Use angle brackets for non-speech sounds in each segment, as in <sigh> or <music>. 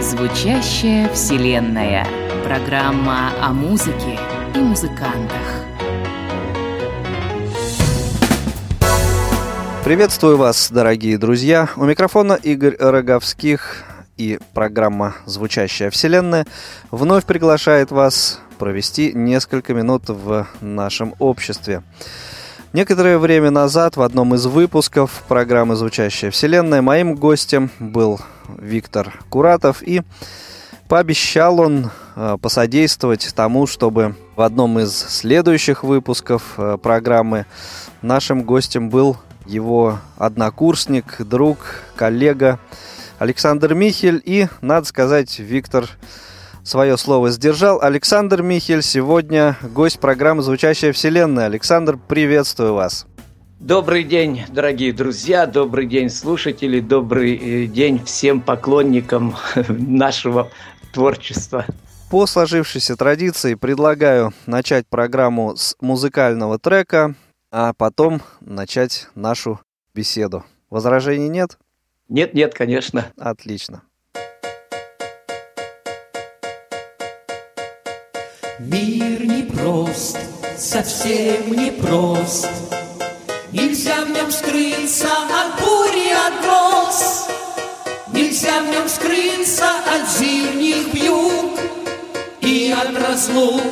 Звучащая Вселенная. Программа о музыке и музыкантах. Приветствую вас, дорогие друзья. У микрофона Игорь Роговских и программа «Звучащая Вселенная» вновь приглашает вас провести несколько минут в нашем обществе. Некоторое время назад в одном из выпусков программы «Звучащая Вселенная» моим гостем был Виктор Куратов, и пообещал он э, посодействовать тому, чтобы в одном из следующих выпусков э, программы нашим гостем был его однокурсник, друг, коллега Александр Михель. И, надо сказать, Виктор свое слово сдержал. Александр Михель сегодня гость программы «Звучащая вселенная». Александр, приветствую вас. Добрый день, дорогие друзья, добрый день, слушатели, добрый э, день всем поклонникам <laughs> нашего творчества. По сложившейся традиции предлагаю начать программу с музыкального трека, а потом начать нашу беседу. Возражений нет? Нет, нет, конечно. Отлично. Мир непрост, совсем непрост. Нельзя в нем скрыться от бури, от гроз. Нельзя в нем скрыться от зимних вьюг И от разлук,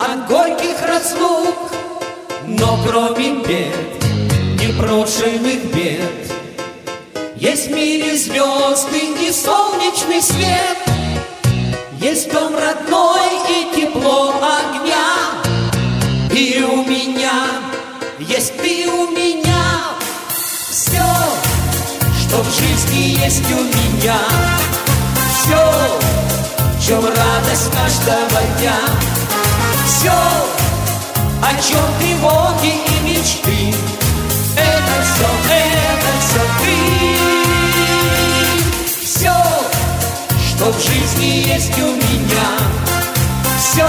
от горьких разлук. Но кроме бед, непрошенных бед, Есть в мире звезды и солнечный свет, Есть дом родной и тепло огня, И у меня есть ты у меня. Все, что в жизни есть у меня, все, в чем радость каждого дня, все, о чем тревоги и мечты, что в жизни есть у меня, все,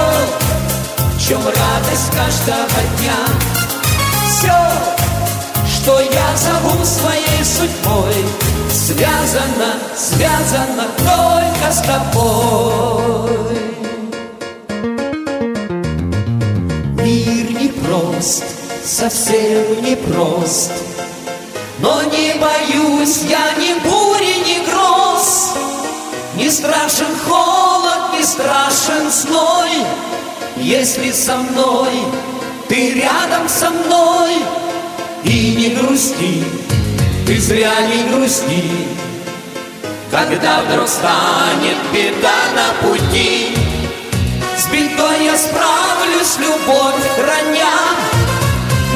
чем радость каждого дня все, что я зову своей судьбой, связано, связано только с тобой. Мир непрост, совсем непрост, но не боюсь я ни бури, ни страшен холод, не страшен зной, если со мной ты рядом со мной. И не грусти, ты зря не грусти. Когда вдруг станет беда на пути, С бедой я справлюсь, любовь храня,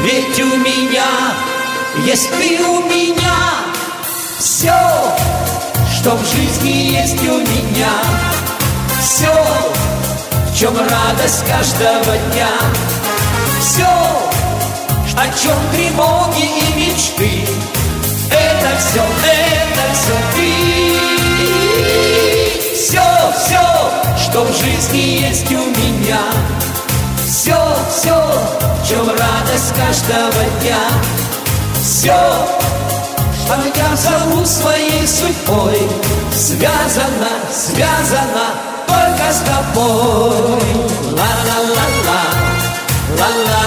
Ведь у меня есть ты у меня, Все, что в жизни есть у меня, Все, в чем радость каждого дня. Все, о чем тревоги и мечты, это все, это все ты. Все, все, что в жизни есть у меня, все, все, в чем радость каждого дня, все, Обязан своей судьбой. Связана, связана только с тобой. Ла-ла-ла-ла, ла-ла.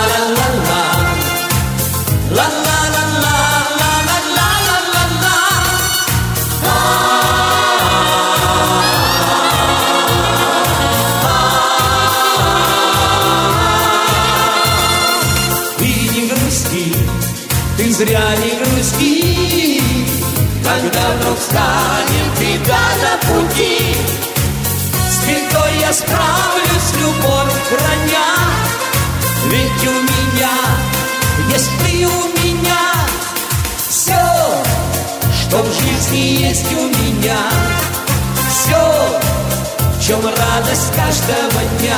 Станет беда на пути, С бедой я справлюсь, любовь храня, ведь у меня есть ты у меня Все, что в жизни есть у меня. Все, в чем радость каждого дня.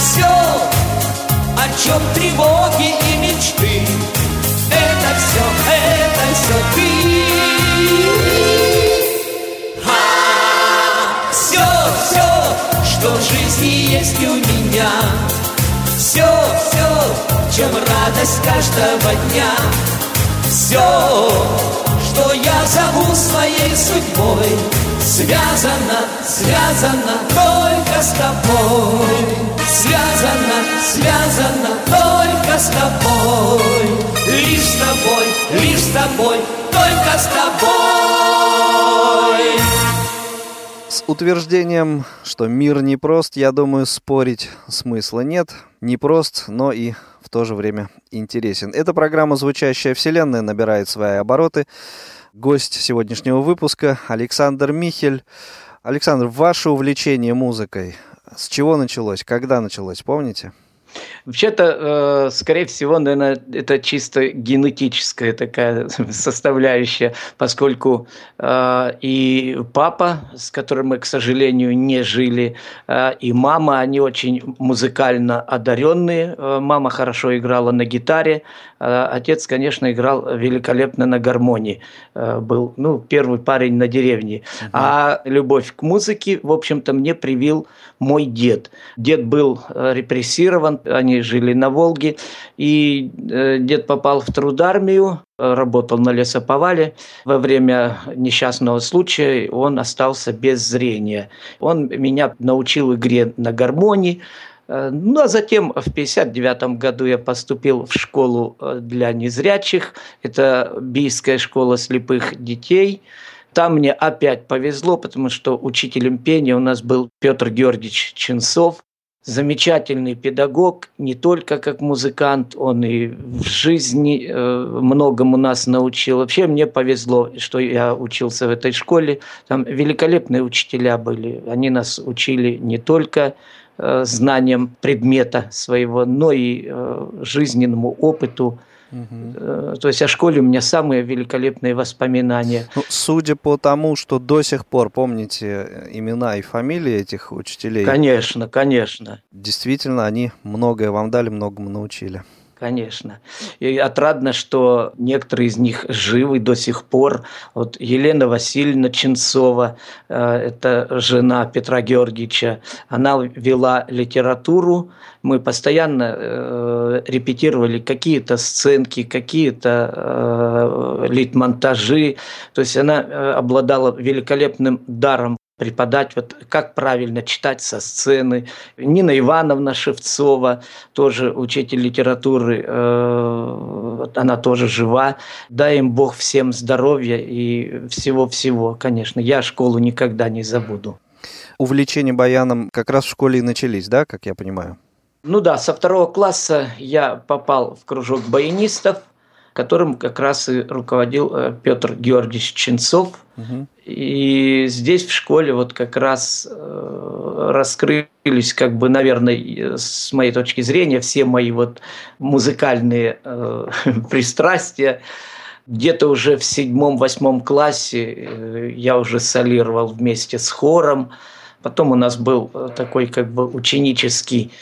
Все, о чем тревоги и мечты. Это все, это все ты что в жизни есть у меня. Все, все, чем радость каждого дня. Все, что я зову своей судьбой Связано, связано только с тобой. Связано, связано только с тобой. Лишь с тобой, лишь с тобой, только с тобой. Утверждением, что мир непрост, я думаю, спорить смысла нет. Непрост, но и в то же время интересен. Эта программа «Звучащая вселенная» набирает свои обороты. Гость сегодняшнего выпуска Александр Михель. Александр, ваше увлечение музыкой с чего началось? Когда началось, помните? Вообще-то, э, скорее всего, наверное, это чисто генетическая такая <laughs> составляющая, поскольку э, и папа, с которым мы, к сожалению, не жили, э, и мама, они очень музыкально одаренные. Мама хорошо играла на гитаре, отец, конечно, играл великолепно на гармонии. Был, ну, первый парень на деревне. Угу. А любовь к музыке, в общем-то, мне привил мой дед. Дед был репрессирован, они жили на Волге, и э, дед попал в трудармию, работал на лесоповале. Во время несчастного случая он остался без зрения. Он меня научил игре на гармонии, э, ну, а затем в 1959 году я поступил в школу э, для незрячих. Это Бийская школа слепых детей. Там мне опять повезло, потому что учителем пения у нас был Петр Георгиевич Ченцов замечательный педагог, не только как музыкант, он и в жизни э, многому нас научил. Вообще мне повезло, что я учился в этой школе. Там великолепные учителя были. Они нас учили не только э, знаниям предмета своего, но и э, жизненному опыту, Угу. То есть о школе у меня самые великолепные воспоминания. Ну, судя по тому, что до сих пор помните имена и фамилии этих учителей. Конечно, конечно. Действительно, они многое вам дали, многому научили конечно. И отрадно, что некоторые из них живы до сих пор. Вот Елена Васильевна Ченцова, э, это жена Петра Георгиевича, она вела литературу. Мы постоянно э, репетировали какие-то сценки, какие-то э, литмонтажи. То есть она обладала великолепным даром преподать, вот как правильно читать со сцены. Нина Ивановна Шевцова, тоже учитель литературы, э, она тоже жива. Дай им Бог всем здоровья и всего-всего, конечно. Я школу никогда не забуду. Увлечения баяном как раз в школе и начались, да, как я понимаю? Ну да, со второго класса я попал в кружок баянистов, которым как раз и руководил э, Петр Георгиевич Ченцов. Угу. И здесь в школе вот как раз э, раскрылись, как бы, наверное, с моей точки зрения, все мои вот музыкальные э, <laughs> пристрастия. Где-то уже в седьмом-восьмом классе э, я уже солировал вместе с хором. Потом у нас был э, такой как бы ученический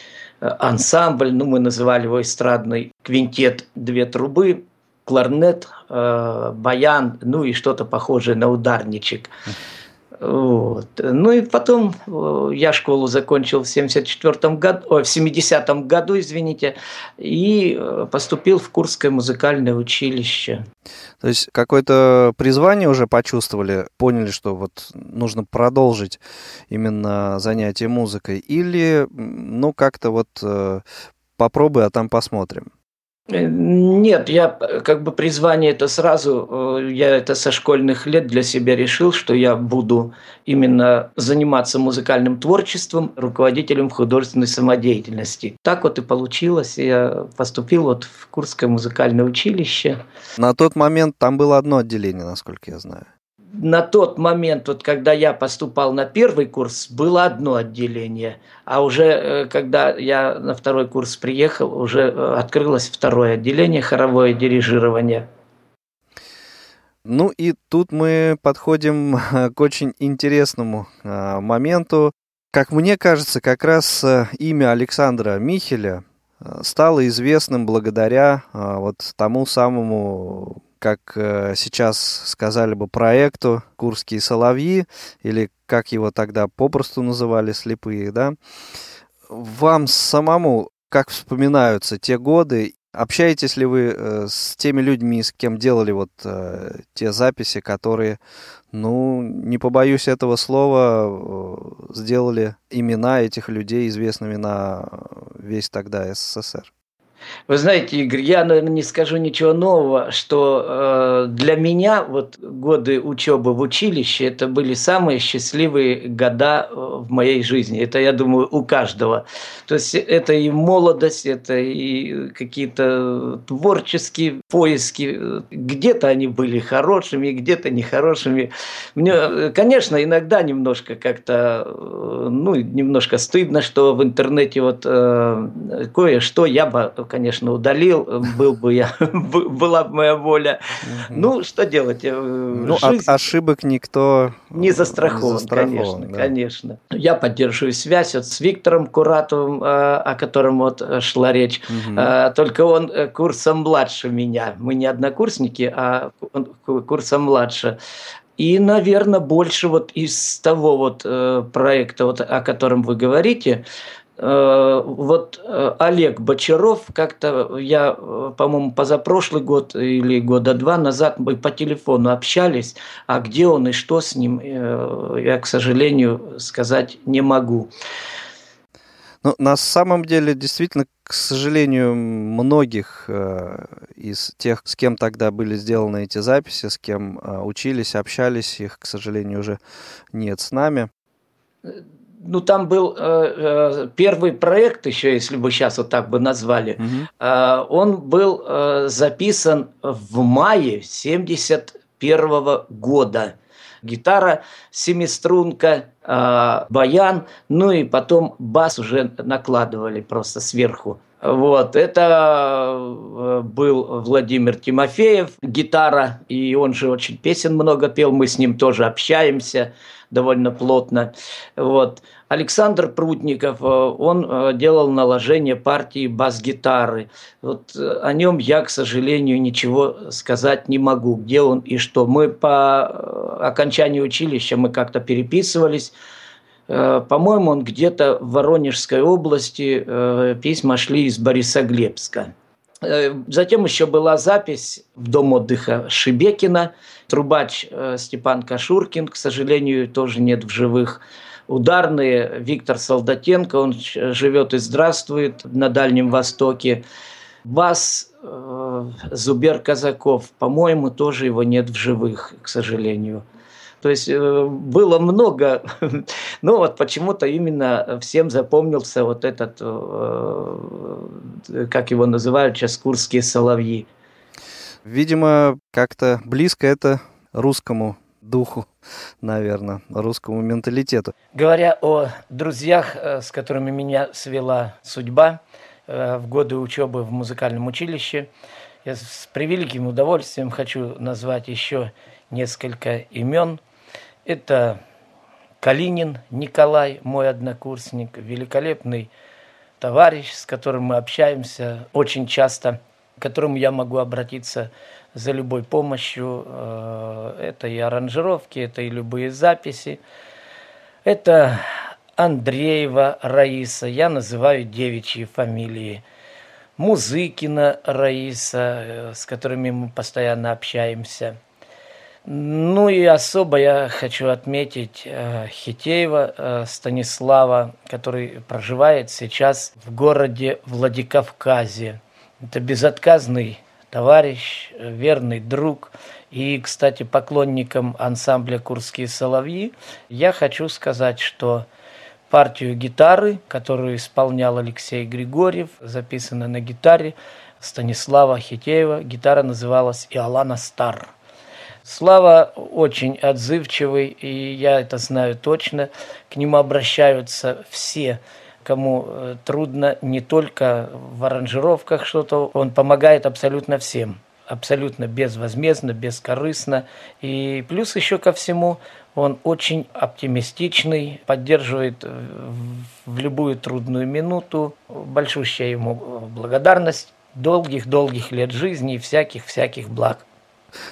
э, ансамбль, ну, мы называли его эстрадный квинтет «Две трубы» кларнет, э, баян, ну и что-то похожее на ударничек. Вот. Ну и потом э, я школу закончил в 74 году, о, в 70-м году, извините, и э, поступил в Курское музыкальное училище. То есть какое-то призвание уже почувствовали, поняли, что вот нужно продолжить именно занятие музыкой, или ну как-то вот э, попробуй, а там посмотрим? Э, нет, я э, как бы призвание это сразу, э, я это со школьных лет для себя решил, что я буду именно заниматься музыкальным творчеством, руководителем художественной самодеятельности. Так вот и получилось. Я поступил вот в Курское музыкальное училище. На тот момент там было одно отделение, насколько я знаю на тот момент, вот когда я поступал на первый курс, было одно отделение, а уже э, когда я на второй курс приехал, уже э, открылось второе отделение хоровое дирижирование. Ну и тут мы подходим к очень интересному моменту. Как мне кажется, как раз э, имя Александра Михеля стало известным благодаря вот тому самому как э, сейчас сказали бы, проекту «Курские соловьи», или как его тогда попросту называли «Слепые», да? Вам самому как вспоминаются те годы Общаетесь ли вы э, с теми людьми, с кем делали вот э, те записи, которые, ну, не побоюсь этого слова, сделали имена этих людей известными на весь тогда СССР? Вы знаете, Игорь, я, наверное, не скажу ничего нового, что э, для меня вот годы учебы в училище это были самые счастливые года э, в моей жизни. Это, я думаю, у каждого. То есть это и молодость, это и какие-то творческие поиски. Где-то они были хорошими, где-то нехорошими. Мне, конечно, иногда немножко как-то, э, ну, немножко стыдно, что в интернете вот э, кое-что я бы конечно, удалил, был бы я, <laughs> была бы моя воля. Ну, что делать? Э, ну, от ошибок никто не застрахован, не застрахован конечно, конечно. Я поддерживаю связь вот с Виктором Куратовым, э, о котором вот шла речь. Только он курсом младше меня. Мы не однокурсники, а курсом младше. И, наверное, больше вот из того вот э, проекта, вот, о котором вы говорите, Э, вот э, Олег Бочаров, как-то я, э, по-моему, позапрошлый год или года два назад мы по телефону общались, а где он и что с ним, я, к сожалению, сказать не могу. Ну, на самом деле, действительно, к сожалению, многих э, из тех, с кем тогда были сделаны эти записи, с кем э, учились, общались, их, к сожалению, уже нет с нами ну там был э, э, первый проект еще, если бы сейчас вот так бы назвали, угу. э, он был э, записан в мае 71 года. Гитара семиструнка, э, баян, ну и потом бас уже накладывали просто сверху. Вот, это э, был Владимир Тимофеев, гитара, и он же очень песен много пел, мы с ним тоже общаемся довольно плотно. Вот. Александр Прутников, э, он э, делал наложение партии бас-гитары. Вот о нем я, к сожалению, ничего сказать не могу, где он и что. Мы по окончании училища мы как-то переписывались. По-моему, он где-то в Воронежской области, письма шли из Борисоглебска. Затем еще была запись в дом отдыха Шибекина. Трубач Степан Кашуркин, к сожалению, тоже нет в живых ударные. Виктор Солдатенко, он живет и здравствует на Дальнем Востоке. Бас э, Зубер Казаков, по-моему, тоже его нет в живых, к сожалению. То есть э, было много, <laughs> но вот почему-то именно всем запомнился вот этот, э, как его называют сейчас, курские соловьи. Видимо, как-то близко это русскому духу, наверное, русскому менталитету. Говоря о друзьях, э, с которыми меня свела судьба э, в годы учебы в музыкальном училище, я с превеликим удовольствием хочу назвать еще несколько имен. Это Калинин Николай, мой однокурсник, великолепный товарищ, с которым мы общаемся очень часто, к которому я могу обратиться за любой помощью. Э, это и аранжировки, это и любые записи. Это Андреева Раиса, я называю девичьи фамилии. Музыкина Раиса, э, с которыми мы постоянно общаемся. Ну и особо я хочу отметить э, Хитеева Станислава, который проживает сейчас в городе Владикавказе. Это безотказный товарищ, верный друг и, кстати, поклонникам ансамбля «Курские соловьи», я хочу сказать, что партию гитары, которую исполнял Алексей Григорьев, записана на гитаре Станислава Хитеева. Гитара называлась «Иолана Стар». Слава очень отзывчивый, и я это знаю точно. К нему обращаются все кому э, трудно не только в аранжировках что-то, он помогает абсолютно всем, абсолютно безвозмездно, бескорыстно. И плюс еще ко всему, он очень оптимистичный, поддерживает э, в любую трудную минуту. Большущая ему благодарность долгих-долгих лет жизни и всяких-всяких благ.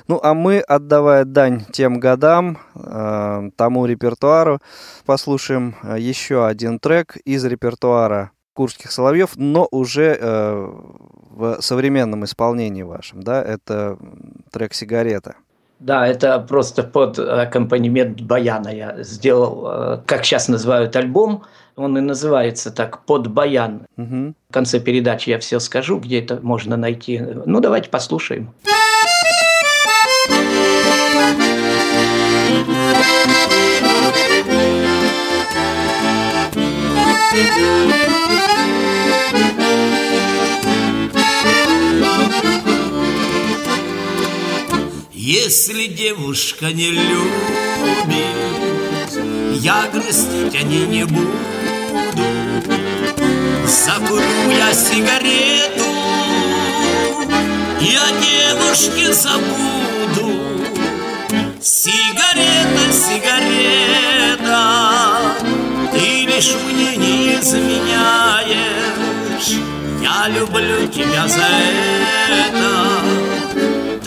Ну, а мы, отдавая дань тем годам, э, тому репертуару, послушаем э, еще один трек из репертуара Курских соловьев, но уже э, в современном исполнении вашем, да? Это трек «Сигарета». Да, это просто под аккомпанемент баяна я сделал, э, как сейчас называют альбом, он и называется так «Под баян». Угу. В конце передачи я все скажу, где это можно найти. Ну, давайте послушаем. Если девушка не любит, я грустить о ней не буду. Закурю я сигарету о девушке забуду. Сигарета, сигарета, ты лишь мне не изменяешь. Я люблю тебя за это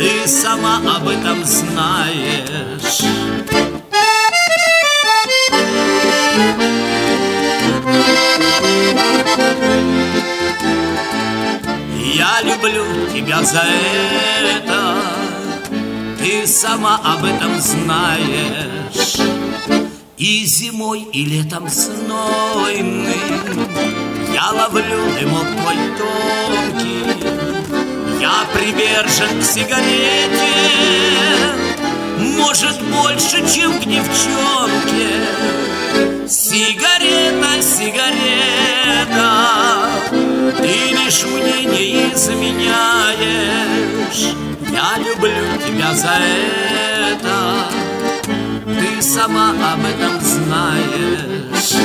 ты сама об этом знаешь. Я люблю тебя за это, ты сама об этом знаешь. И зимой, и летом знойным Я ловлю дымок твой тонкий. Я привержен к сигарете. Может, больше, чем к девчонке. Сигарета, сигарета Ты лишь мне не изменяешь. Я люблю тебя за это. Ты сама об этом знаешь.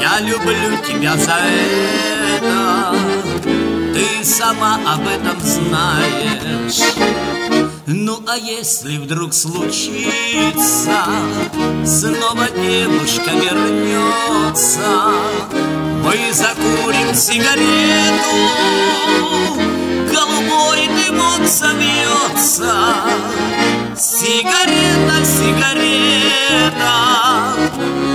Я люблю тебя за это. Ты сама об этом знаешь Ну а если вдруг случится Снова девушка вернется Мы закурим сигарету Голубой дымок собьется. Сигарета, сигарета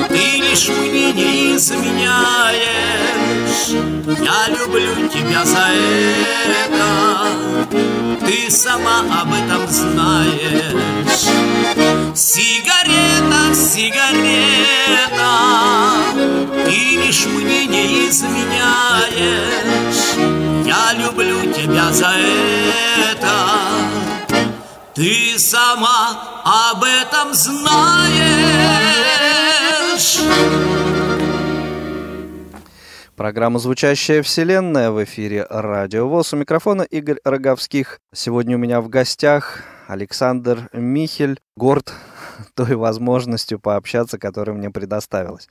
ты лишь мне не изменяешь Я люблю тебя за это. Ты сама об этом знаешь. Сигарета, сигарета. Ты лишь мне не изменяешь. Я люблю тебя за это. Ты сама об этом знаешь. Программа «Звучащая вселенная» в эфире «Радио ВОЗ». У микрофона Игорь Роговских. Сегодня у меня в гостях Александр Михель. Горд той возможностью пообщаться, которая мне предоставилась.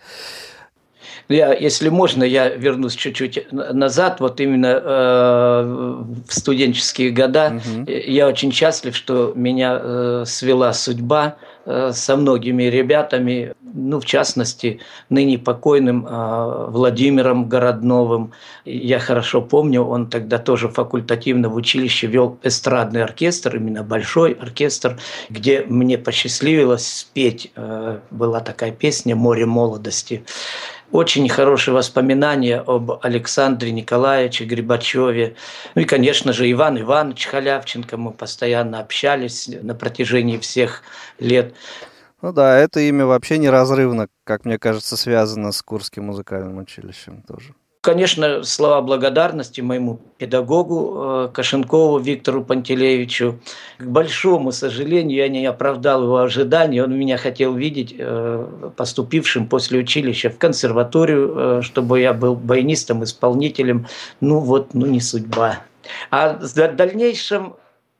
Я, если можно, я вернусь чуть-чуть назад, вот именно э, в студенческие года. Угу. Я очень счастлив, что меня э, свела судьба э, со многими ребятами, ну, в частности, ныне покойным э, Владимиром Городновым. Я хорошо помню, он тогда тоже факультативно в училище вел эстрадный оркестр, именно большой оркестр, где мне посчастливилось спеть. Э, была такая песня «Море молодости» очень хорошие воспоминания об Александре Николаевиче Грибачеве. Ну и, конечно же, Иван Иванович Халявченко. Мы постоянно общались на протяжении всех лет. Ну да, это имя вообще неразрывно, как мне кажется, связано с Курским музыкальным училищем тоже. Конечно, слова благодарности моему педагогу э, Кашенкову Виктору Пантелеевичу. К большому сожалению, я не оправдал его ожиданий. Он меня хотел видеть э, поступившим после училища в консерваторию, э, чтобы я был баянистом, исполнителем. Ну вот, ну не судьба. А в дальнейшем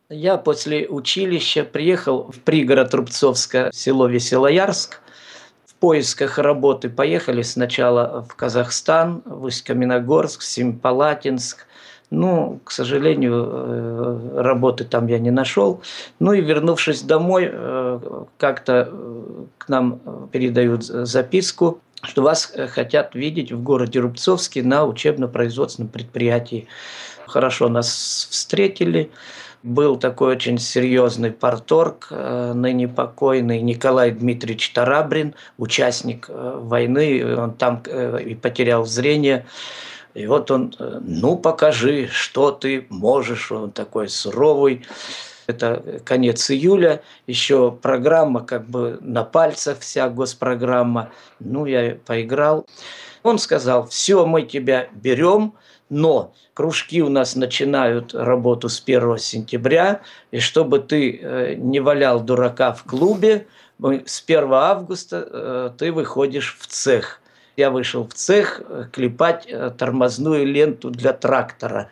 я после училища приехал в пригород Рубцовска, село Веселоярск, поисках работы поехали сначала в Казахстан, в Усть-Каменогорск, Семипалатинск. Ну, к сожалению, э, работы там я не нашел. Ну и вернувшись домой, э, как-то э, к нам передают записку что вас хотят видеть в городе Рубцовске на учебно-производственном предприятии. Хорошо нас встретили. Был такой очень серьезный порторг, э, ныне покойный Николай Дмитриевич Тарабрин, участник э, войны, он там и потерял зрение. И вот он, ну покажи, что ты можешь, он такой суровый это конец июля, еще программа как бы на пальцах вся госпрограмма. Ну, я поиграл. Он сказал, все, мы тебя берем, но кружки у нас начинают работу с 1 сентября, и чтобы ты э, не валял дурака в клубе, с 1 августа э, ты выходишь в цех. Я вышел в цех э, клепать тормозную ленту для трактора.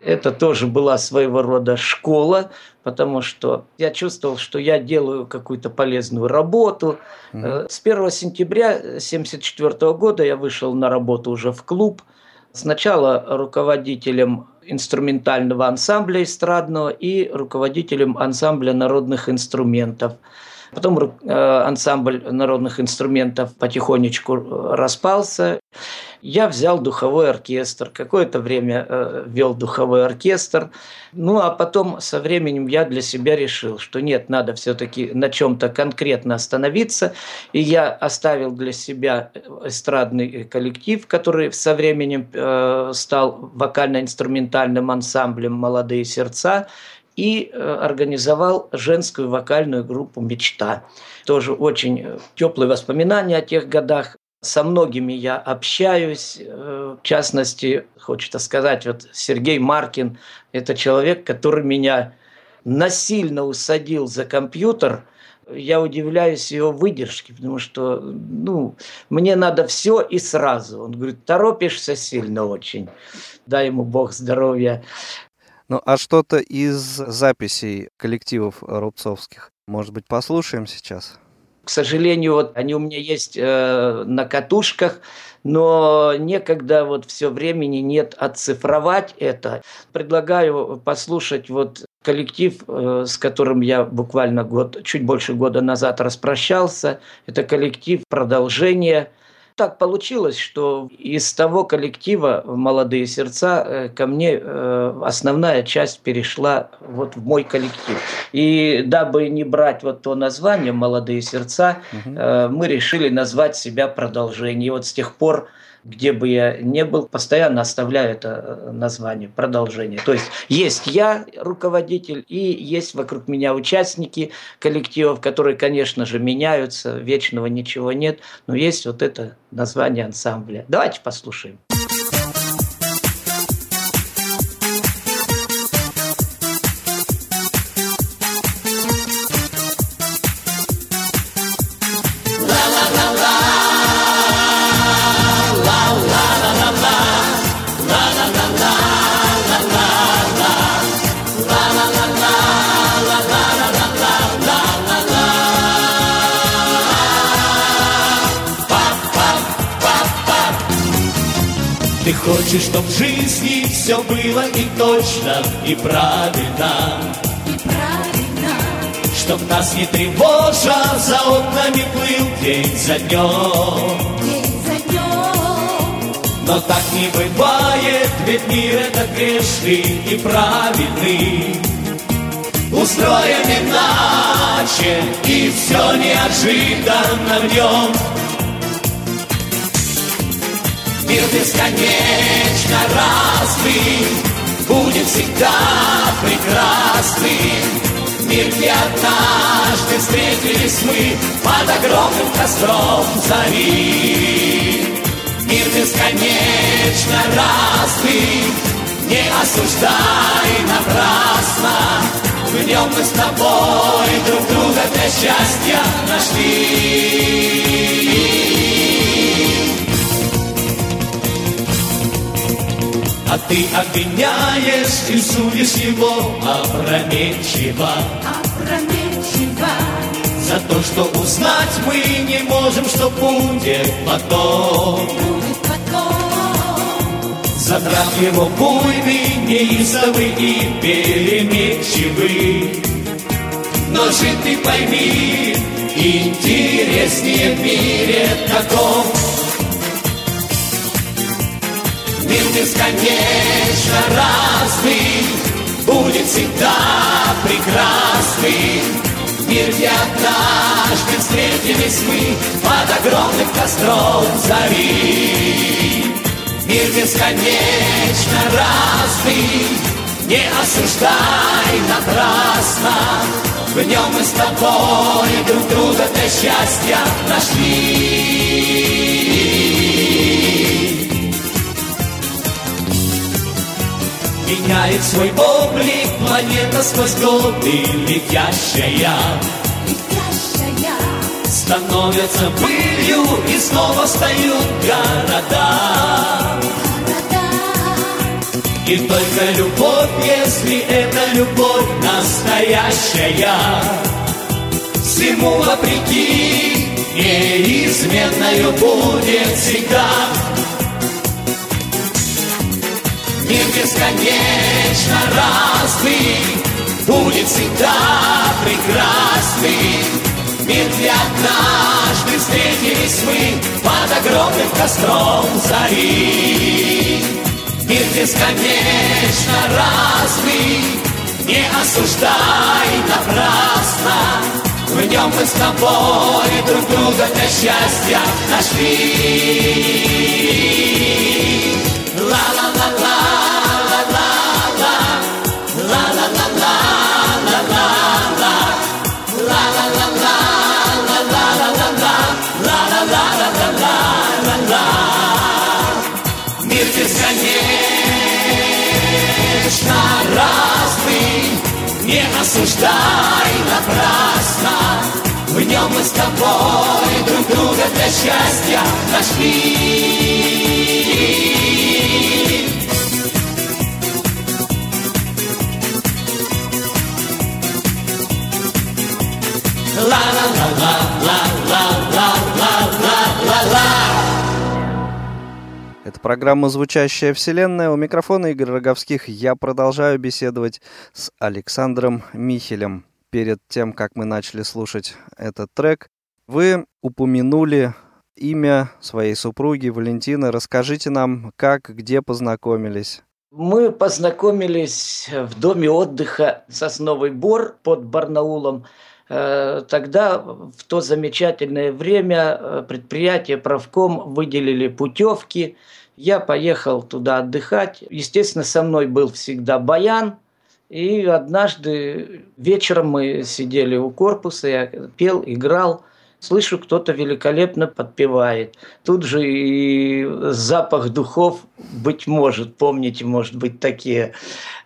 Это тоже была своего рода школа, потому что я чувствовал, что я делаю какую-то полезную работу. Mm-hmm. С 1 сентября 1974 года я вышел на работу уже в клуб. Сначала руководителем инструментального ансамбля эстрадного и руководителем ансамбля народных инструментов – Потом э, ансамбль народных инструментов потихонечку э, распался. Я взял духовой оркестр. Какое-то время э, вел духовой оркестр. Ну, а потом со временем я для себя решил, что нет, надо все-таки на чем-то конкретно остановиться. И я оставил для себя эстрадный коллектив, который со временем стал вокально-инструментальным ансамблем «Молодые сердца» и э, организовал женскую вокальную группу «Мечта». Тоже очень э, теплые воспоминания о тех годах. Со многими я общаюсь, э, в частности, хочется сказать, вот Сергей Маркин – это человек, который меня насильно усадил за компьютер – я удивляюсь его выдержке, потому что, ну, мне надо все и сразу. Он говорит, торопишься сильно очень. Дай ему Бог здоровья. Ну, а что-то из записей коллективов рубцовских, может быть, послушаем сейчас? К сожалению, вот они у меня есть э, на катушках, но некогда вот все времени нет оцифровать это. Предлагаю послушать вот коллектив, э, с которым я буквально год, чуть больше года назад распрощался. Это коллектив продолжение так получилось, что из того коллектива «Молодые сердца» э, ко мне э, основная часть перешла вот в мой коллектив. И дабы не брать вот то название «Молодые сердца», угу. мы решили назвать себя продолжением. И вот с тех пор где бы я ни был, постоянно оставляю это э, название, продолжение. То есть есть я, руководитель, и есть вокруг меня участники коллективов, которые, конечно же, меняются, вечного ничего нет, но есть вот это название ансамбля. Давайте послушаем. Хочешь, чтоб в жизни все было и точно, и правильно. И правильно. Чтоб нас не тревожа, за окнами плыл день за днем. День за днем. Но так не бывает, ведь мир это грешный и правильный. Устроен иначе, и все неожиданно в нем Мир бесконечно разный, будет всегда прекрасный. Мир, где однажды встретились мы под огромным костром зари. Мир бесконечно разный, не осуждай напрасно. В нем мы с тобой друг друга для счастья нашли. А ты обвиняешь и судишь его опрометчиво. Опрометчиво. За то, что узнать мы не можем, что будет потом. Будет потом. Задрав его буйный, неистовый и переметчивый. Но жить ты пойми, интереснее в мире таком Мир бесконечно разный Будет всегда прекрасный Мир, где однажды встретились мы Под огромным костром зари. Мир бесконечно разный Не осуждай напрасно. В нем мы с тобой друг друга для счастья нашли Меняет свой облик. Планета сквозь годы летящая. Летящая. Становятся пылью и снова встают города. Города. И только любовь, если это любовь настоящая. Всему вопреки неизменною будет всегда Мир бесконечно разный Будет всегда прекрасный. Мир, где однажды встретились мы Под огромным костром зари. Мир бесконечно разный Не осуждай напрасно. В нем мы с тобой друг друга для счастья нашли бесконечно разный Не осуждай напрасно В нем мы с тобой друг друга для счастья нашли Это программа «Звучащая вселенная». У микрофона Игорь Роговских. Я продолжаю беседовать с Александром Михелем. Перед тем, как мы начали слушать этот трек, вы упомянули имя своей супруги Валентины. Расскажите нам, как, где познакомились. Мы познакомились в доме отдыха «Сосновый бор» под Барнаулом. Э, Тогда, в то замечательное время, э, предприятие «Правком» выделили путевки. Я поехал туда отдыхать. Естественно, со мной был всегда Баян. И однажды вечером мы сидели у корпуса, я пел, играл. Слышу, кто-то великолепно подпевает. Тут же и запах духов, быть может, помните, может быть, такие.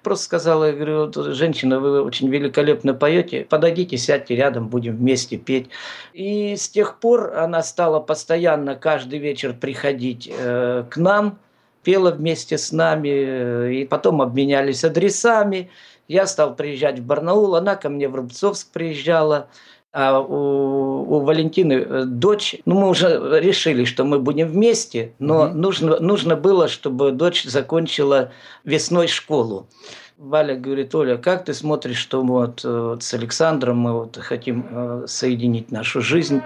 Просто сказала, я говорю, «Вот, женщина, вы очень великолепно поете, подойдите, сядьте рядом, будем вместе петь. И с тех пор она стала постоянно каждый вечер приходить э, к нам, пела вместе с нами, э, и потом обменялись адресами. Я стал приезжать в Барнаул, она ко мне в Рубцовск приезжала. А у, у Валентины э, дочь, ну мы уже решили, что мы будем вместе, но Мгм. нужно, нужно было, чтобы дочь закончила весной школу. Валя говорит, Оля, как ты смотришь, что мы вот, э, вот с Александром мы вот хотим э, соединить нашу жизнь,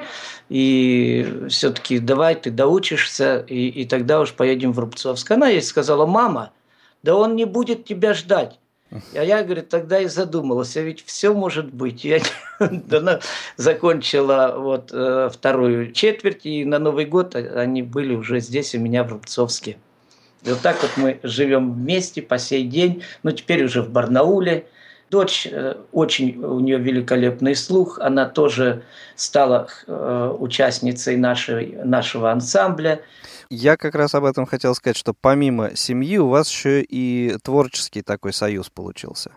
и все-таки давай ты доучишься, и, и тогда уж поедем в Рубцовск. Она ей сказала, мама, да он не будет тебя ждать. А я, говорит, тогда и задумалась, а ведь все может быть. Я <laughs> закончила вот э, вторую четверть, и на Новый год они были уже здесь у меня в Рубцовске. И вот так вот мы живем вместе по сей день, но теперь уже в Барнауле. Дочь э, очень, у нее великолепный слух, она тоже стала э, участницей нашей, нашего ансамбля. Я как раз об этом хотел сказать, что помимо семьи у вас еще и творческий такой союз получился.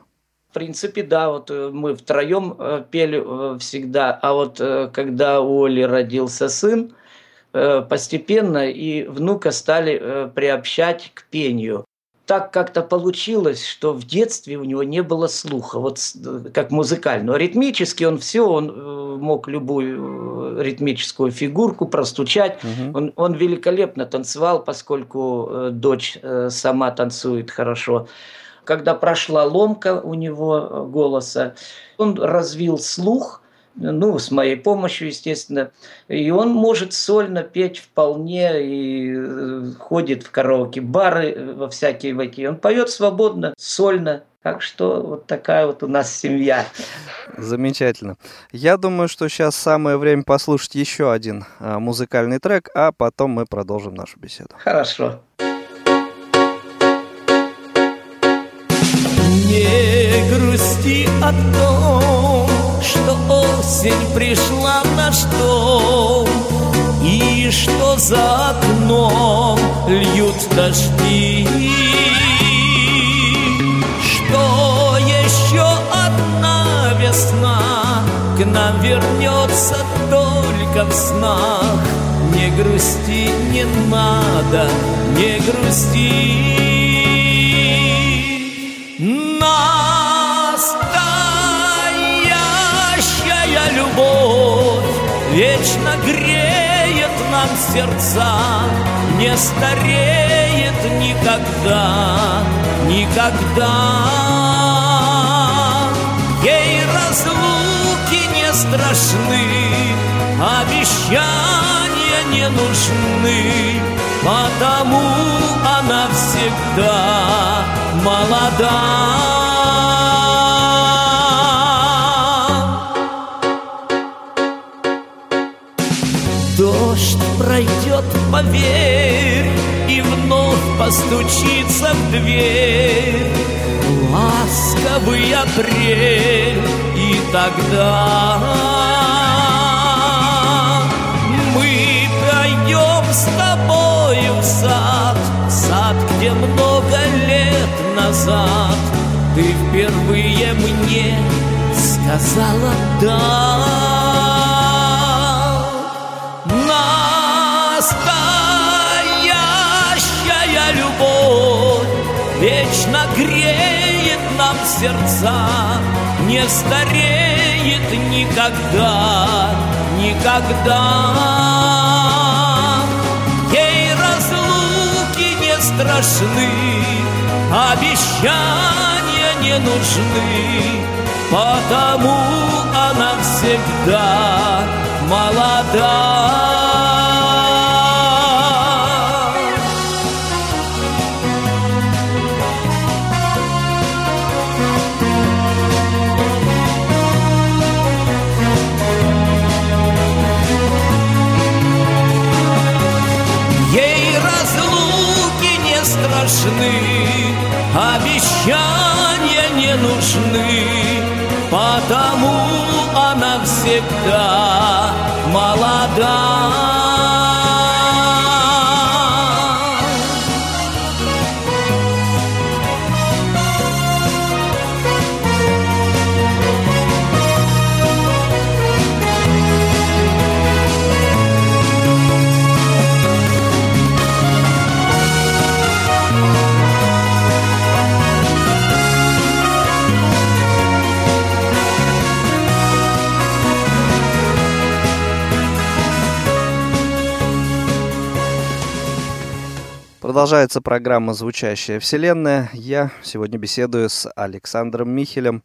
В принципе, да, вот э, мы втроем э, пели э, всегда, а вот когда у Оли родился сын, постепенно и внука стали приобщать к пению. Так как-то получилось, что в детстве у него не было слуха, вот как музыкального. Ритмически он все, он э, мог любую э, ритмическую фигурку простучать, Мгм. он, он великолепно танцевал, поскольку э, дочь сама танцует хорошо. Когда прошла ломка у него голоса, он развил слух, ну, с моей помощью, естественно, и он может сольно петь вполне, и э, ходит в караоке-бары, э, во всякие в эти. Он поет свободно, сольно. Так что вот такая вот у нас семья. Замечательно. Я думаю, что сейчас самое время послушать еще один а, музыкальный трек, а потом мы продолжим нашу беседу. Хорошо. Не грусти о том, что осень пришла наш дом И что за окном льют дожди? Что еще одна весна к нам вернется только в снах? Не грусти, не надо, не грусти Вечно греет нам сердца Не стареет никогда, никогда Ей разлуки не страшны Обещания не нужны Потому она всегда молода. Пройдет, поверь, и вновь постучится в дверь. Ласковый апрель, и тогда мы пойдем с тобою в сад, в сад, где много лет назад ты впервые мне сказала да. Сердца, не стареет никогда, никогда. Ей разлуки не страшны, обещания не нужны, потому она всегда молода. Нужны, потому она всегда Продолжается программа «Звучащая вселенная». Я сегодня беседую с Александром Михелем.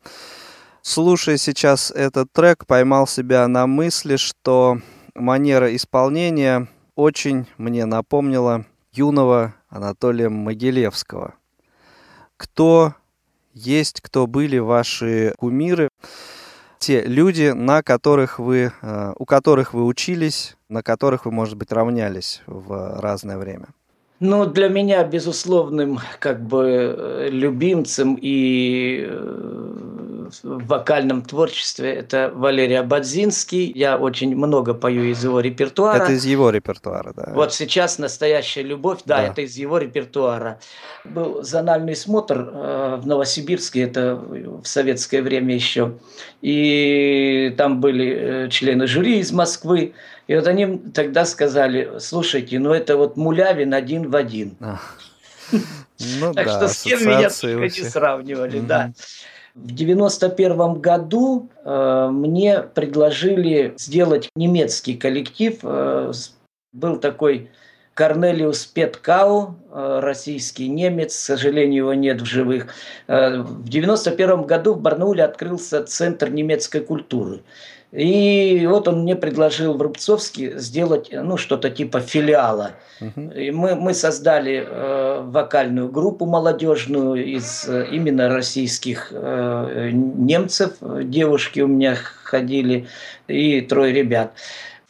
Слушая сейчас этот трек, поймал себя на мысли, что манера исполнения очень мне напомнила юного Анатолия Могилевского. Кто есть, кто были ваши кумиры, те люди, на которых вы, э, у которых вы учились, на которых вы, может быть, равнялись в разное время? Ну, для меня безусловным как бы э, любимцем и э, в вокальном творчестве это Валерий Абадзинский. Я очень много пою из его репертуара. Это из его репертуара, да. Вот сейчас «Настоящая любовь», да, Да. это из его репертуара. Был зональный смотр э, в Новосибирске, это в советское время еще. И там были члены жюри из Москвы. И вот они тогда сказали, слушайте, ну это вот Мулявин один в один. А. <laughs> Ну Так да, что с кем меня только не сравнивали, да. В 91 году э, мне предложили сделать немецкий коллектив. Э, был такой Корнелиус Петкау, э, российский немец, к сожалению, его нет в живых. Э, в 91 году в Барнауле открылся Центр немецкой культуры. И вот он мне предложил в Рубцовске сделать ну, что-то типа филиала. И мы, мы создали э, вокальную группу молодежную из э, именно российских э, немцев. Девушки у меня ходили и трое ребят.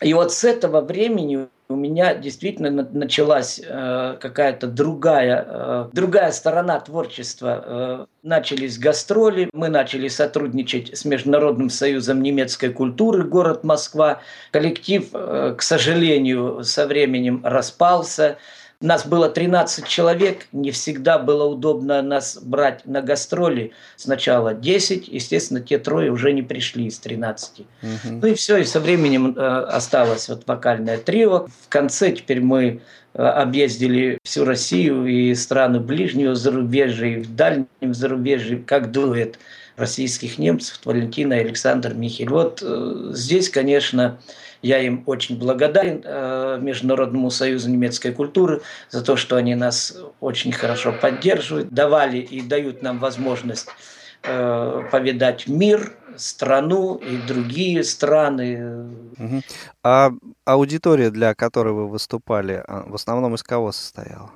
И вот с этого времени у меня действительно началась э, какая-то другая, э, другая сторона творчества. Э, начались гастроли, мы начали сотрудничать с Международным союзом немецкой культуры, город Москва. Коллектив, э, к сожалению, со временем распался. Нас было 13 человек, не всегда было удобно нас брать на гастроли. Сначала 10, естественно, те трое уже не пришли из 13. Угу. Ну и все, и со временем э, осталось вот вокальное трио. В конце теперь мы э, объездили всю Россию и страны ближнего зарубежья, и в дальнем зарубежье, как дуэт российских немцев, Валентина и Александр Михель. Вот э, здесь, конечно, я им очень благодарен э, Международному союзу немецкой культуры за то, что они нас очень хорошо поддерживают, давали и дают нам возможность э, повидать мир, страну и другие страны. А аудитория, для которой вы выступали, а, в основном из кого состояла?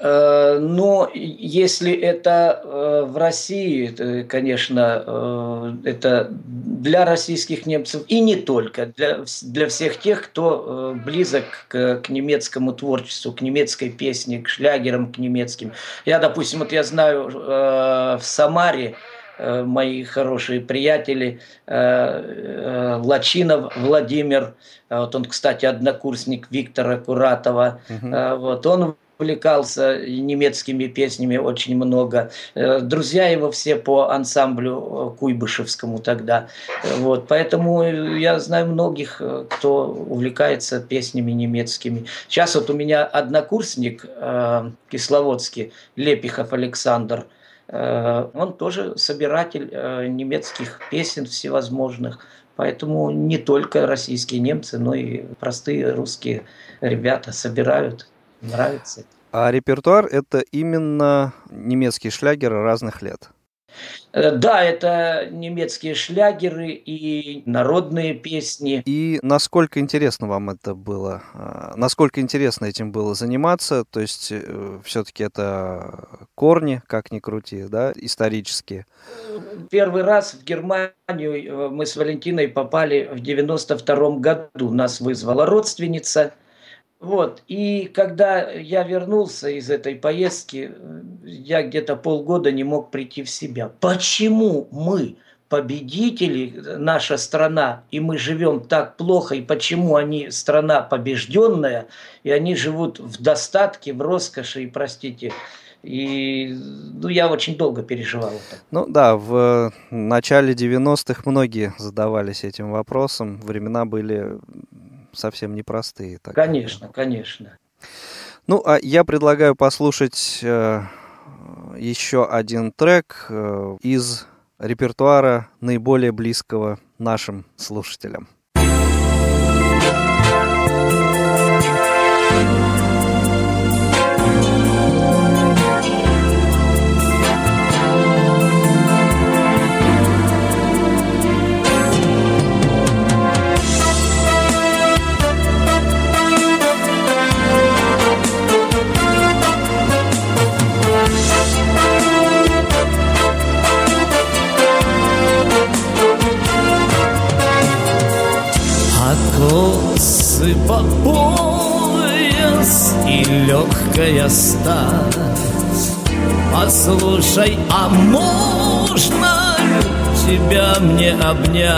Э, но если это э, в России, конечно, э, это для российских немцев и не только, для, для всех тех, кто близок к, к немецкому творчеству, к немецкой песне, к шлягерам, к немецким. Я, допустим, вот я знаю в Самаре, мои хорошие приятели, Лачинов Владимир, вот он, кстати, однокурсник Виктора Куратова, угу. вот он увлекался немецкими песнями очень много. Э, друзья его все по ансамблю э, Куйбышевскому тогда. Вот, поэтому я знаю многих, э, кто увлекается песнями немецкими. Сейчас вот у меня однокурсник э, кисловодский, Лепихов Александр, он тоже собиратель немецких песен всевозможных. Поэтому не только российские немцы, но и простые русские ребята собирают нравится. А репертуар это именно немецкие шлягеры разных лет. Э, да, это немецкие шлягеры и народные песни. И насколько интересно вам это было? А, насколько интересно этим было заниматься? То есть э, все-таки это корни, как ни крути, да, исторические? Первый раз в Германию э, мы с Валентиной попали в 92 году. Нас вызвала родственница – вот, и когда я вернулся из этой поездки, я где-то полгода не мог прийти в себя. Почему мы, победители, наша страна, и мы живем так плохо, и почему они страна побежденная, и они живут в достатке, в роскоши, и, простите, и ну, я очень долго переживал это. Ну да, в начале 90-х многие задавались этим вопросом. Времена были совсем непростые. Так конечно, сказать. конечно. Ну, а я предлагаю послушать э, еще один трек э, из репертуара наиболее близкого нашим слушателям. косы по пояс и легкая стать. Послушай, а можно тебя мне обнять?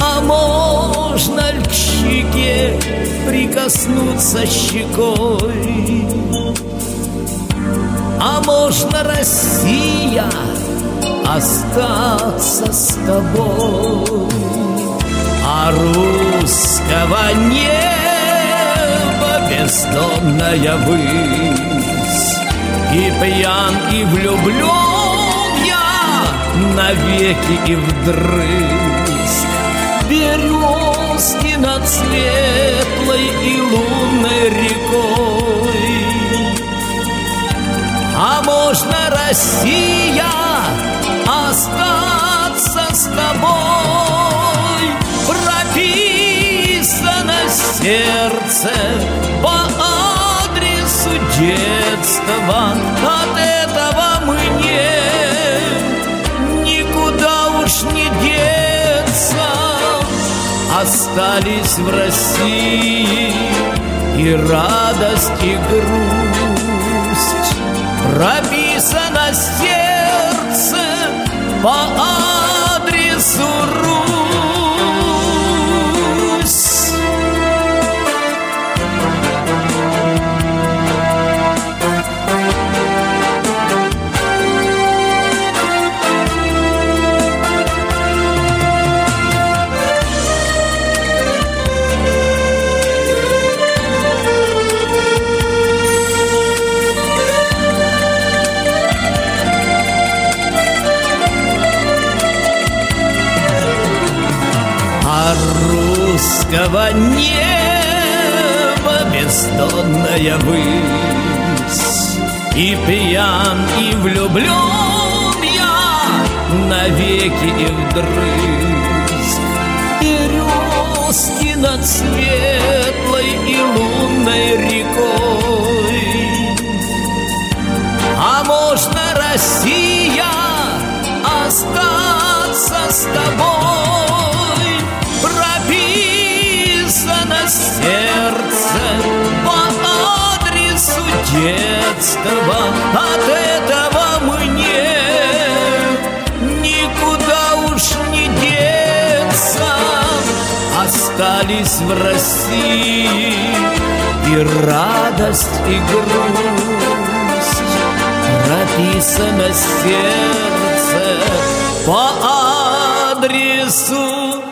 А можно ли к щеке прикоснуться щекой? А можно, Россия, остаться с тобой? Русского неба бездонная высь. И пьян, и влюблен я навеки и вдрызг. Березки над светлой и лунной рекой. А можно, Россия, остаться с тобой сердце по адресу детства От этого мне никуда уж не деться. Остались в России и радость, и грусть. Прописано сердце по адресу русского неба бездонная высь. И пьян, и влюблен я навеки и вдрызг. Березки над светлой и лунной рекой. А можно, Россия, остаться с тобой сердце по адресу детства От этого мне никуда уж не деться Остались в России и радость, и грусть Прописано сердце по адресу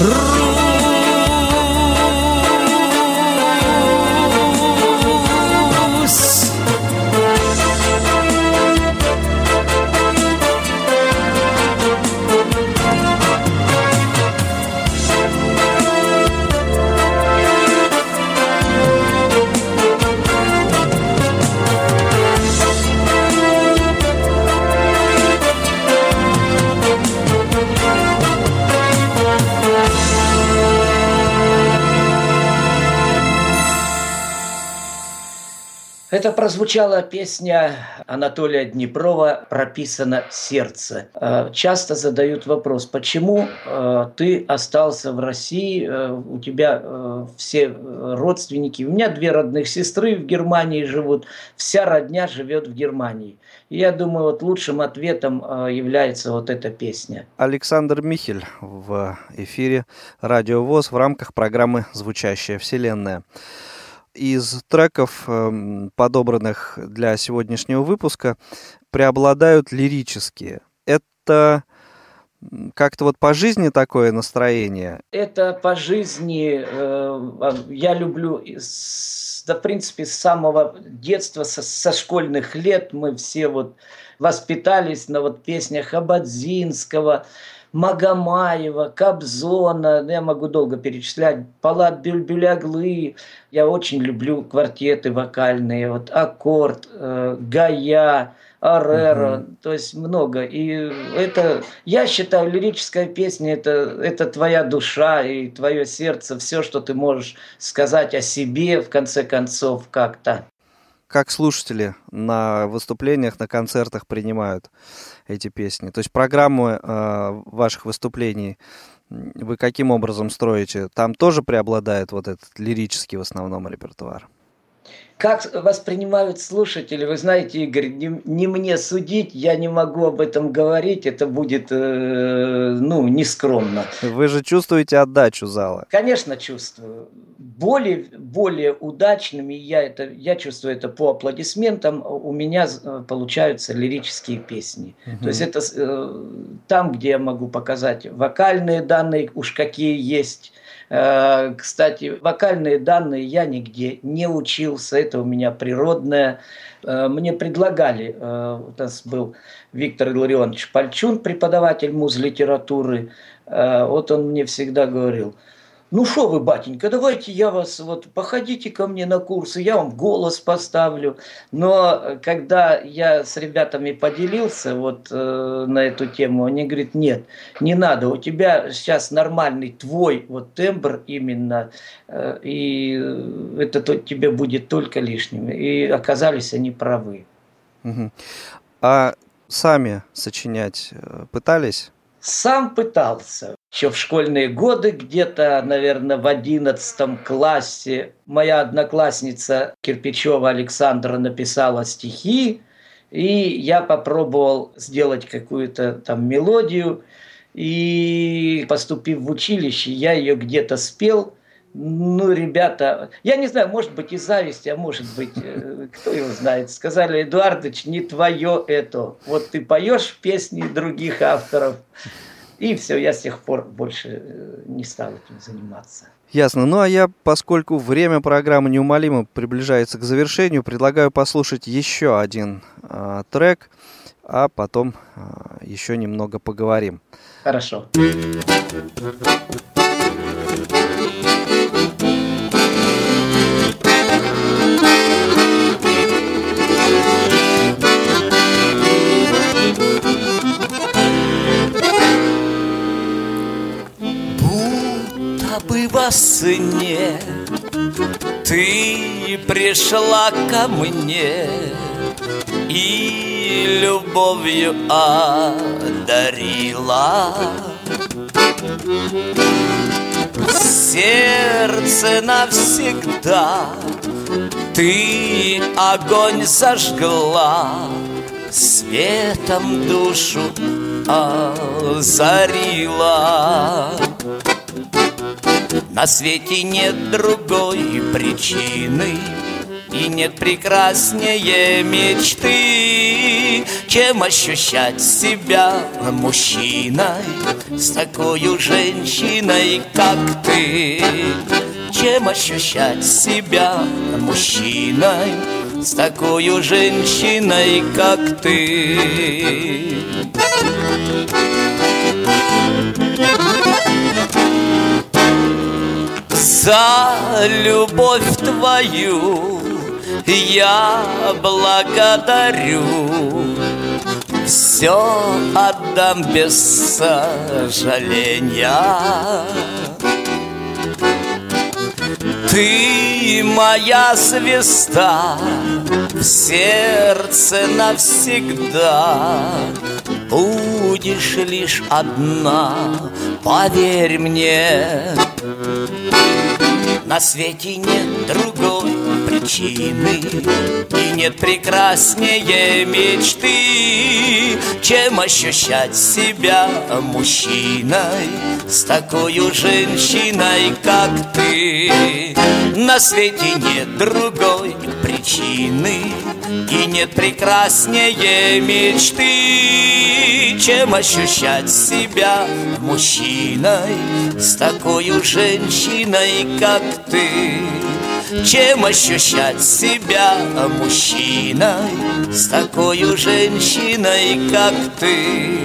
Русь. Это прозвучала песня Анатолия Днепрова «Прописано сердце». Э, Часто задают вопрос, почему э, ты остался в России, э, у тебя все родственники, у меня две родных сестры в Германии живут, вся родня живет в Германии. И я думаю, вот лучшим ответом является вот эта песня. Александр Михель в эфире Радио ВОЗ в рамках программы «Звучащая вселенная». Из треков, эм, подобранных для сегодняшнего выпуска, преобладают лирические. Это как-то вот по жизни такое настроение. Это по жизни, э, а, я люблю, да, в принципе, с самого детства, со, со школьных лет мы все вот воспитались на вот песнях Абадзинского, Магомаева, Кобзона, ну, я могу долго перечислять, Палат Бюльбюляглы. Я очень люблю квартеты вокальные, вот Аккорд, э, Гая, Ареро, то есть много. И это, я считаю, лирическая песня это, это твоя душа и твое сердце, все, что ты можешь сказать о себе, в конце концов, как-то. Как слушатели на выступлениях, на концертах принимают эти песни? То есть программу э, ваших выступлений вы каким образом строите? Там тоже преобладает вот этот лирический в основном репертуар? Как воспринимают слушатели, вы знаете, Игорь, не, не мне судить, я не могу об этом говорить, это будет, э, ну, нескромно. Вы же чувствуете отдачу зала. Конечно, чувствую. Более, более удачными, я, это, я чувствую это по аплодисментам, у меня э, получаются лирические песни. То есть это э, там, где я могу показать вокальные данные, уж какие есть. Э, Кстати, вокальные данные я нигде не учился, это у меня природное. Э, Мне предлагали, э, у нас был Виктор Илларионович Пальчун, преподаватель муз-литературы, Э, вот он мне всегда говорил, ну что вы, батенька, давайте я вас, вот, походите ко мне на курсы, я вам голос поставлю. Но э, когда я с ребятами поделился вот э, на эту тему, они говорят, нет, не надо, у тебя сейчас нормальный твой вот тембр именно, э, и это то, тебе будет только лишним. И оказались они правы. Мгм. А сами сочинять э, пытались? Сам пытался. Еще в школьные годы, где-то, наверное, в одиннадцатом классе, моя одноклассница Кирпичева Александра написала стихи, и я попробовал сделать какую-то там мелодию, и поступив в училище, я ее где-то спел. Ну, ребята, я не знаю, может быть, из зависти, а может быть, э, кто его знает. Сказали, Эдуардыч, не твое это. Вот ты поешь песни других авторов, и все, я с тех пор больше э, не стал этим заниматься. Ясно. Ну а я, поскольку время программы неумолимо приближается к завершению, предлагаю послушать еще один а, трек, а потом а, еще немного поговорим. Хорошо. Будто во сне Ты пришла ко мне И любовью одарила. Сердце навсегда Ты огонь зажгла Светом душу озарила На свете нет другой причины И нет прекраснее мечты Чем ощущать себя мужчиной С такой женщиной, как ты. Чем ощущать себя мужчиной С такой женщиной, как ты За любовь твою я благодарю. Все отдам без сожаления. Ты моя звезда в сердце навсегда. Будешь лишь одна, поверь мне На свете нет другой причины И нет прекраснее мечты Чем ощущать себя мужчиной С такой женщиной, как ты. На свете нет другой причины И нет прекраснее мечты Чем ощущать себя мужчиной С такой женщиной, как ты чем ощущать себя мужчиной С такой женщиной, как ты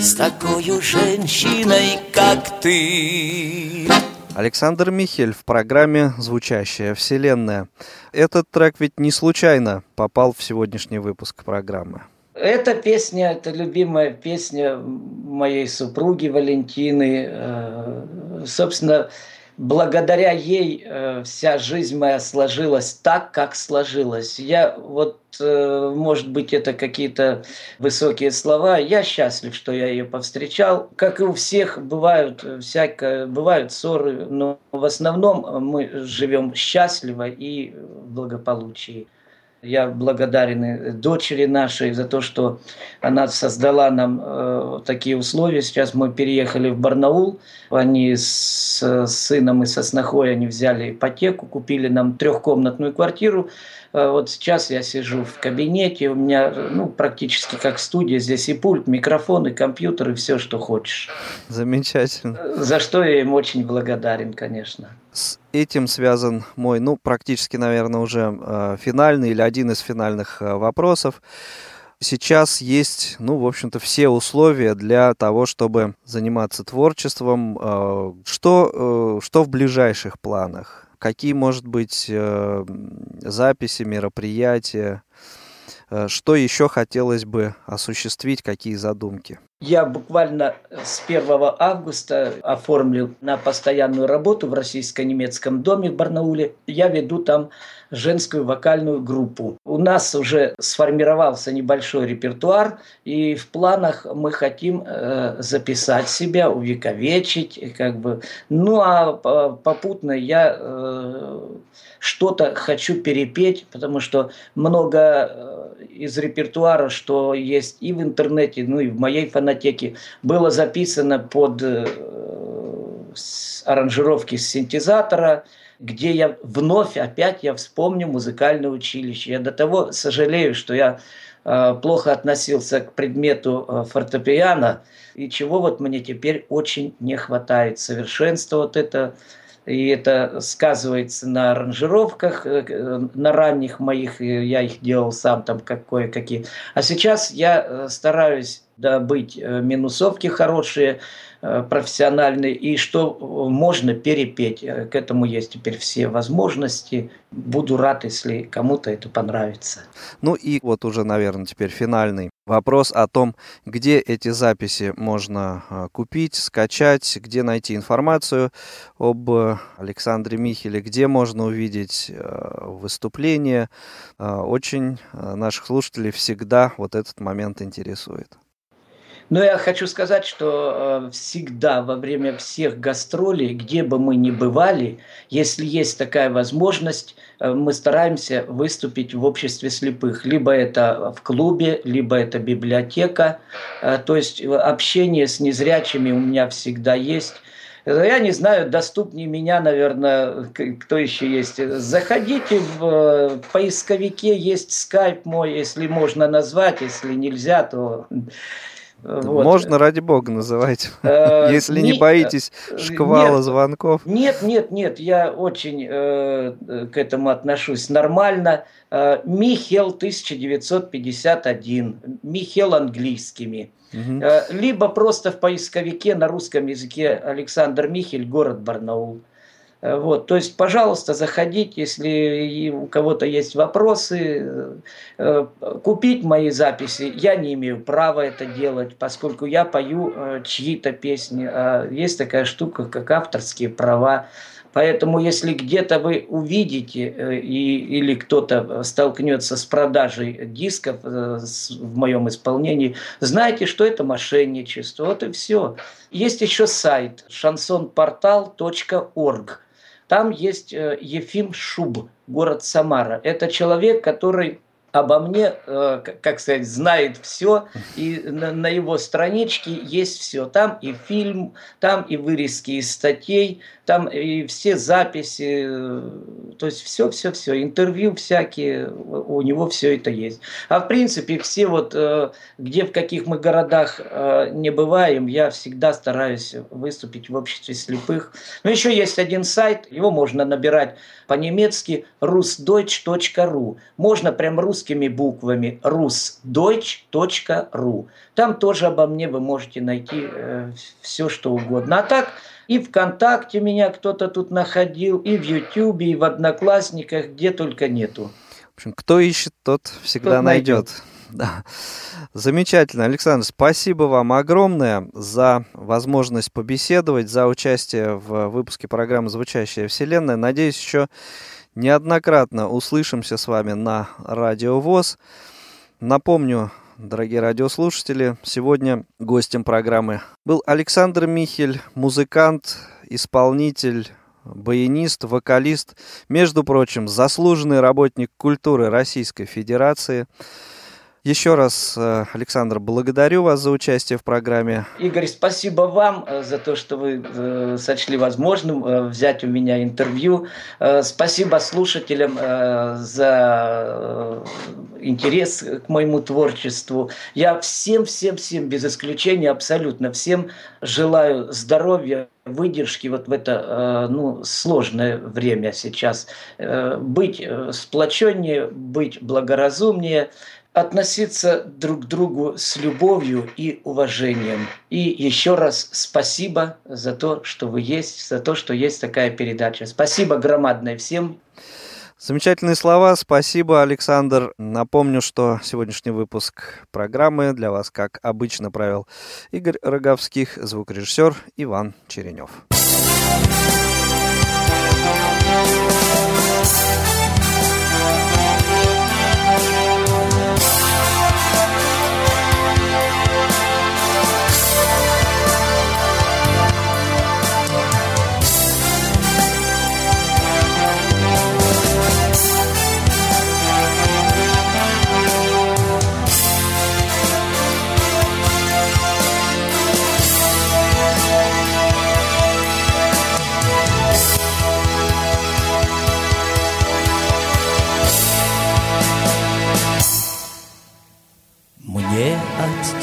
С такой женщиной, как ты Александр Михель в программе «Звучащая вселенная». Этот трек ведь не случайно попал в сегодняшний выпуск программы. Эта песня, это любимая песня моей супруги Валентины. Э, Собственно, благодаря ей э, вся жизнь моя сложилась так, как сложилась. Я вот, э, может быть, это какие-то высокие слова. Я счастлив, что я ее повстречал. Как и у всех бывают э, всякое, бывают ссоры, но в основном мы живем счастливо и в благополучии. Я благодарен дочери нашей за то, что она создала нам э, такие условия. Сейчас мы переехали в Барнаул. Они с э, сыном и со снохой они взяли ипотеку, купили нам трехкомнатную квартиру. Э, вот сейчас я сижу в кабинете, у меня ну, практически как студия. Здесь и пульт, микрофон, и компьютер, и все, что хочешь. Замечательно. За что я им очень благодарен, конечно. С этим связан мой, ну, практически, наверное, уже э, финальный или один из финальных э, вопросов. сейчас есть, ну, в общем-то, все условия для того, чтобы заниматься творчеством. Э, что, э, что в ближайших планах? Какие, может быть, э, записи, мероприятия? Что еще хотелось бы осуществить, какие задумки? Я буквально с 1 августа оформлю на постоянную работу в российско-немецком доме в Барнауле. Я веду там женскую вокальную группу. У нас уже сформировался небольшой репертуар, и в планах мы хотим э, записать себя, увековечить, как бы. Ну а попутно я э, что-то хочу перепеть, потому что много э, из репертуара, что есть и в интернете, ну и в моей фонотеке, было записано под э, аранжировки с синтезатора, где я вновь опять я вспомню музыкальное училище. Я до того сожалею, что я э, плохо относился к предмету э, фортепиано, и чего вот мне теперь очень не хватает. Совершенство вот это, и это сказывается на аранжировках, э, на ранних моих, я их делал сам там кое-какие. А сейчас я стараюсь добыть минусовки хорошие, профессиональный, и что можно перепеть. Э, к этому есть теперь все возможности. Буду рад, если кому-то это понравится. Ну и вот уже, наверное, теперь финальный вопрос о том, где эти записи можно э, купить, скачать, где найти информацию об Александре Михеле, где можно увидеть выступление. Очень наших слушателей всегда вот этот момент интересует. Но я хочу сказать, что э, всегда во время всех гастролей, где бы мы ни бывали, если есть такая возможность, э, мы стараемся выступить в обществе слепых. Либо это в клубе, либо это библиотека. Э, то есть общение с незрячими у меня всегда есть. Я не знаю, доступнее меня, наверное, кто еще есть. Заходите в поисковике, есть скайп мой, если можно назвать, если нельзя, то вот. Можно, ради бога, называть. <laughs> Э, <laughs> Если не боитесь э, шквала звонков. Нет, нет, нет, я очень э, к этому отношусь нормально. Михел 1951, Михел английскими. Угу. Либо просто в поисковике на русском языке Александр Михель, город Барнаул. Э, вот, то есть, пожалуйста, заходите, если у кого-то есть вопросы, э, купить мои записи. Я не имею права это делать, поскольку я пою э, чьи-то песни. А есть такая штука, как авторские права. Поэтому, если где-то вы увидите и, или кто-то столкнется с продажей дисков в моем исполнении, знайте, что это мошенничество. Вот и все. Есть еще сайт шансонпортал.орг. Там есть э, Ефим Шуб, город Самара. Это человек, который обо мне, э, как сказать, знает все, и на, его страничке есть все. Там и фильм, там и вырезки из статей, там и все записи, э, то есть все-все-все, интервью всякие, у него все это есть. А в принципе все вот, э, где в каких мы городах не бываем, я всегда стараюсь выступить в обществе слепых. Но еще есть один сайт, его можно набирать по-немецки rusdeutsch.ru. Можно прям русскими буквами rusdeutsch.ru. Там тоже обо мне вы можете найти э, все, что угодно. А так и ВКонтакте меня кто-то тут находил, и в Ютьюбе, и в Одноклассниках, где только нету. В общем, кто ищет, тот всегда тот найдет. найдет. <laughs> Да. Замечательно. Александр, спасибо вам огромное за возможность побеседовать, за участие в выпуске программы «Звучащая вселенная». Надеюсь, еще неоднократно услышимся с вами на Радио ВОЗ. Напомню, дорогие радиослушатели, сегодня гостем программы был Александр Михель, музыкант, исполнитель, баянист, вокалист, между прочим, заслуженный работник культуры Российской Федерации – еще раз, э, Александр, благодарю вас за участие в программе. Игорь, спасибо вам э, за то, что вы э, сочли возможным взять у меня интервью. Спасибо слушателям за интерес к моему творчеству. Я всем-всем-всем, без исключения абсолютно всем желаю здоровья, выдержки вот в это ну, сложное время сейчас. Быть сплоченнее, быть благоразумнее, относиться друг к другу с любовью и уважением. И еще раз спасибо за то, что вы есть, за то, что есть такая передача. Спасибо громадное всем. Замечательные слова. Спасибо, Александр. Напомню, что сегодняшний выпуск программы для вас, как обычно, правил Игорь Роговских, звукорежиссер Иван Черенев.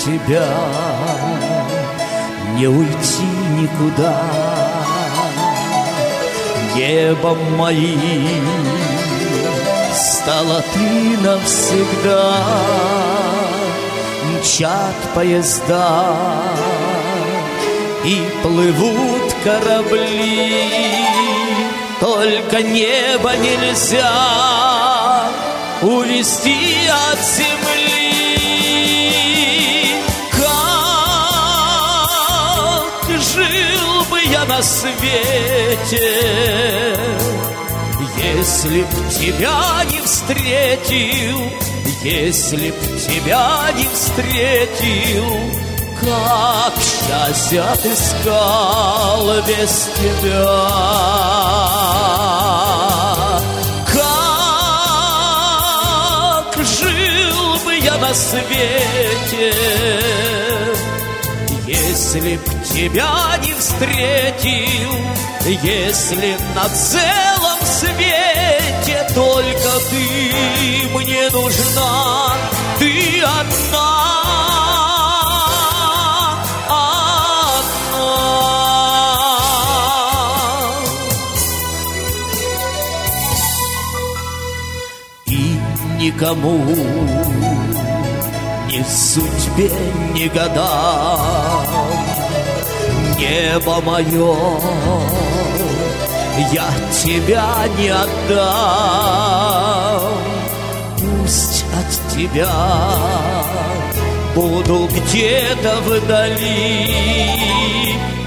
Тебя не уйти никуда. Небом моим стала ты навсегда. Мчат поезда и плывут корабли. Только небо нельзя увести от земли на свете. Если б тебя не встретил Если б тебя не встретил Как счастье отыскал без тебя. Как жил бы я на свете Если б тебя не встретил Если на целом свете Только ты мне нужна Ты одна одна. И никому ни судьбе, ни годам Небо мое, я тебя не отдам. Пусть от тебя буду где-то вдали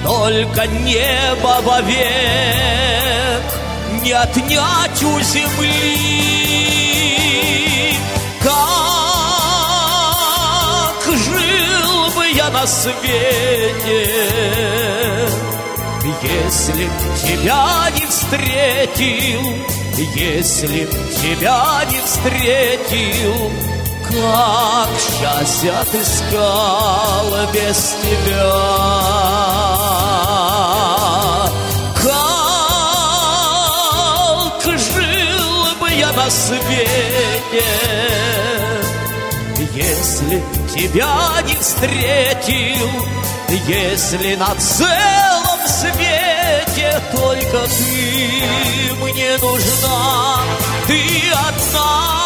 Только небо вовек не отнять у земли на свете. Если тебя не встретил Если тебя не встретил Как счастье отыскал без тебя? Как жил бы я на свете Если тебя не встретил Если на целом свете Только ты мне нужна Ты одна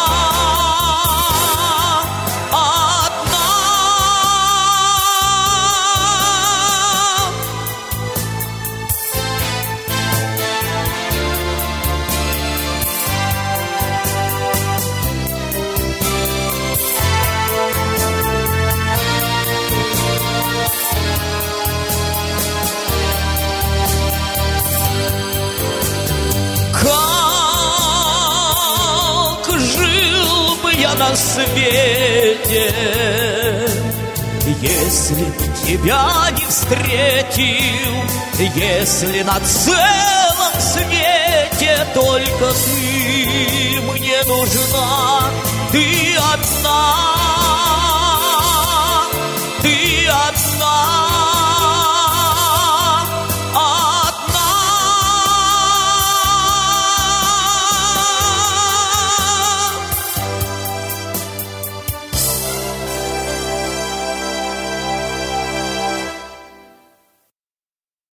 на свете. Если тебя не встретил Если на целом свете Только ты мне нужна Ты одна.